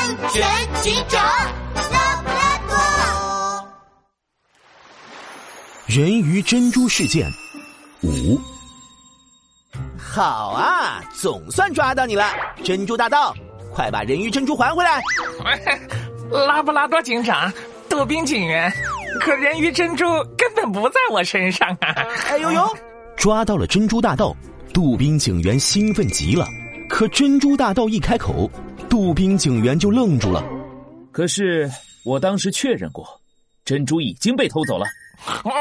安全警长拉布拉多。人鱼珍珠事件五，好啊，总算抓到你了，珍珠大盗，快把人鱼珍珠还回来！拉布拉多警长，杜宾警员，可人鱼珍珠根本不在我身上啊！哎呦呦，抓到了珍珠大盗，杜宾警员兴奋极了。可珍珠大盗一开口，杜宾警员就愣住了。可是我当时确认过，珍珠已经被偷走了。嗯，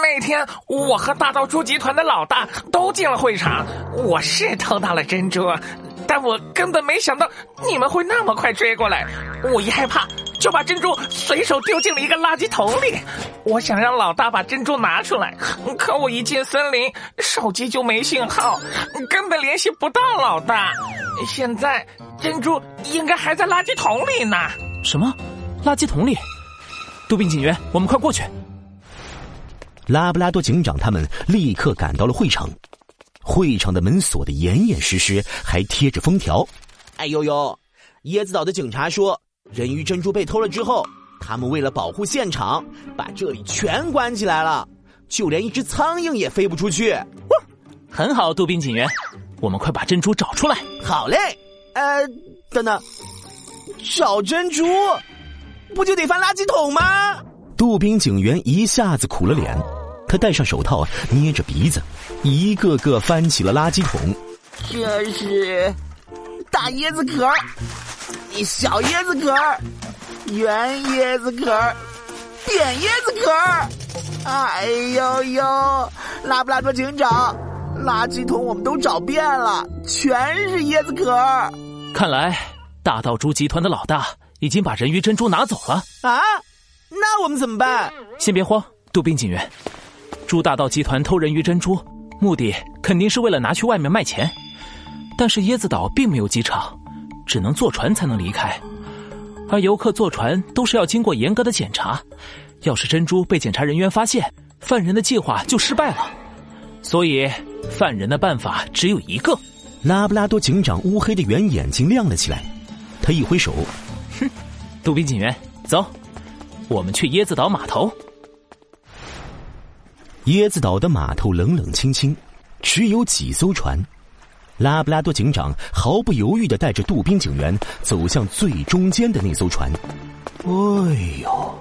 那天我和大盗猪集团的老大都进了会场，我是偷到了珍珠，但我根本没想到你们会那么快追过来。我一害怕，就把珍珠随手丢进了一个垃圾桶里。我想让老大把珍珠拿出来，可我一进森林，手机就没信号，根本联系不到老大。现在珍珠应该还在垃圾桶里呢。什么？垃圾桶里？杜宾警员，我们快过去！拉布拉多警长他们立刻赶到了会场，会场的门锁得严严实实，还贴着封条。哎呦呦！椰子岛的警察说，人鱼珍珠被偷了之后，他们为了保护现场，把这里全关起来了，就连一只苍蝇也飞不出去。很好，杜宾警员，我们快把珍珠找出来。好嘞。呃，等等，找珍珠不就得翻垃圾桶吗？杜宾警员一下子苦了脸。他戴上手套，捏着鼻子，一个个翻起了垃圾桶。这是大椰子壳，小椰子壳，圆椰子壳，扁椰子壳。哎呦呦！拉布拉多警长，垃圾桶我们都找遍了，全是椰子壳。看来大盗猪集团的老大已经把人鱼珍珠拿走了啊！那我们怎么办？先别慌，杜宾警员。朱大盗集团偷人鱼珍珠，目的肯定是为了拿去外面卖钱。但是椰子岛并没有机场，只能坐船才能离开。而游客坐船都是要经过严格的检查，要是珍珠被检查人员发现，犯人的计划就失败了。所以，犯人的办法只有一个。拉布拉多警长乌黑的圆眼睛亮了起来，他一挥手：“哼，杜宾警员，走，我们去椰子岛码头。”椰子岛的码头冷冷清清，只有几艘船。拉布拉多警长毫不犹豫的带着杜宾警员走向最中间的那艘船。哎呦，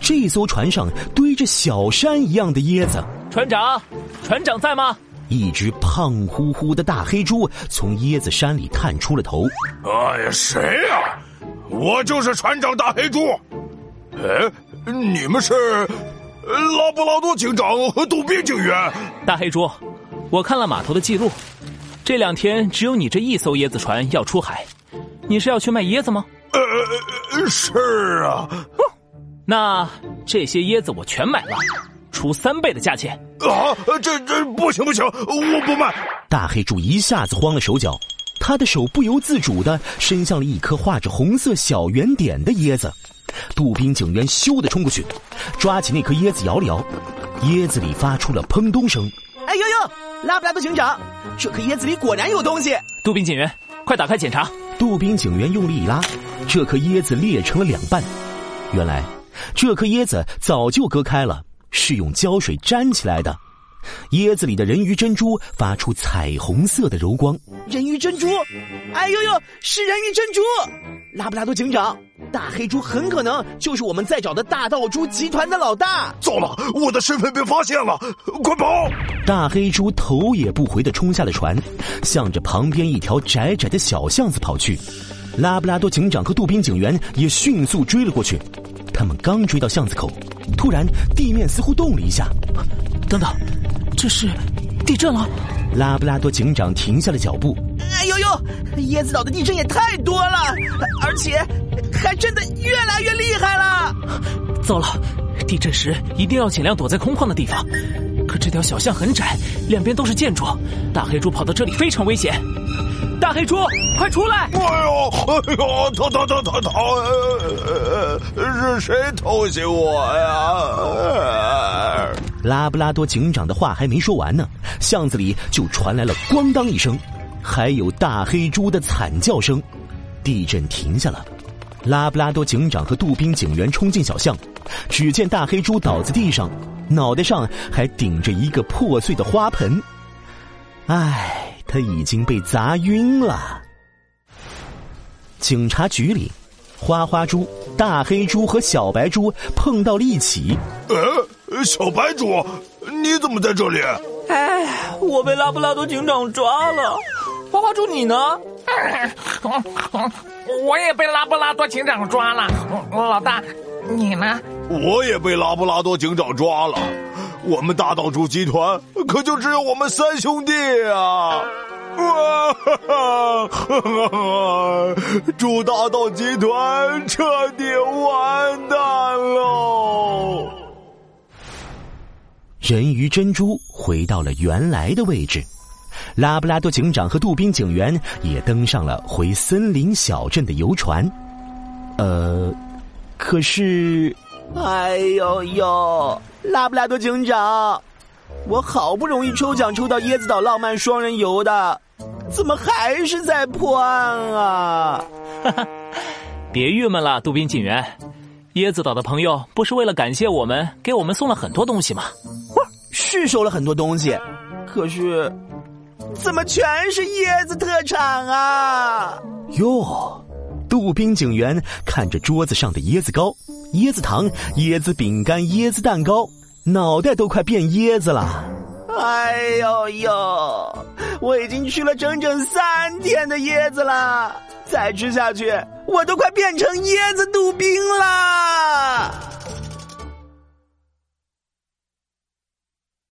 这艘船上堆着小山一样的椰子。船长，船长在吗？一只胖乎乎的大黑猪从椰子山里探出了头。哎呀，谁呀？我就是船长大黑猪。哎，你们是？拉布拉多警长和杜宾警员，大黑猪，我看了码头的记录，这两天只有你这一艘椰子船要出海，你是要去卖椰子吗？呃，是啊。那这些椰子我全买了，出三倍的价钱。啊，这这不行不行，我不卖。大黑猪一下子慌了手脚，他的手不由自主的伸向了一颗画着红色小圆点的椰子。杜宾警员咻的冲过去，抓起那颗椰子摇了摇，椰子里发出了砰咚声。哎呦呦，拉布拉多警长，这颗椰子里果然有东西！杜宾警员，快打开检查！杜宾警员用力一拉，这颗椰子裂成了两半。原来，这颗椰子早就割开了，是用胶水粘起来的。椰子里的人鱼珍珠发出彩虹色的柔光。人鱼珍珠，哎呦呦，是人鱼珍珠！拉布拉多警长，大黑猪很可能就是我们在找的大盗猪集团的老大。糟了，我的身份被发现了，快跑！大黑猪头也不回的冲下了船，向着旁边一条窄窄的小巷子跑去。拉布拉多警长和杜宾警员也迅速追了过去。他们刚追到巷子口，突然地面似乎动了一下。等等。这是地震了！拉布拉多警长停下了脚步。哎呦呦，椰子岛的地震也太多了，而且还真的越来越厉害了！糟了，地震时一定要尽量躲在空旷的地方。可这条小巷很窄，两边都是建筑，大黑猪跑到这里非常危险。大黑猪，快出来！哎呦，哎呦，逃逃逃逃逃！是谁偷袭我呀？拉布拉多警长的话还没说完呢，巷子里就传来了“咣当”一声，还有大黑猪的惨叫声。地震停下了。拉布拉多警长和杜宾警员冲进小巷，只见大黑猪倒在地上，脑袋上还顶着一个破碎的花盆。唉，他已经被砸晕了。警察局里，花花猪、大黑猪和小白猪碰到了一起。呃，小白猪，你怎么在这里？哎，我被拉布拉多警长抓了。花花猪，你呢？我也被拉布拉多警长抓了。老大，你呢？我也被拉布拉多警长抓了。我们大岛主集团可就只有我们三兄弟啊！哇哈哈！祝大道集团彻底完蛋喽！人鱼珍珠回到了原来的位置，拉布拉多警长和杜宾警员也登上了回森林小镇的游船。呃，可是，哎呦呦，拉布拉多警长，我好不容易抽奖抽到椰子岛浪漫双人游的。怎么还是在破案啊？哈哈，别郁闷了，杜宾警员。椰子岛的朋友不是为了感谢我们，给我们送了很多东西吗？是收了很多东西，可是怎么全是椰子特产啊？哟，杜宾警员看着桌子上的椰子糕、椰子糖、椰子饼干、椰子蛋糕，脑袋都快变椰子了。哎呦呦！我已经吃了整整三天的椰子了，再吃下去，我都快变成椰子杜宾了。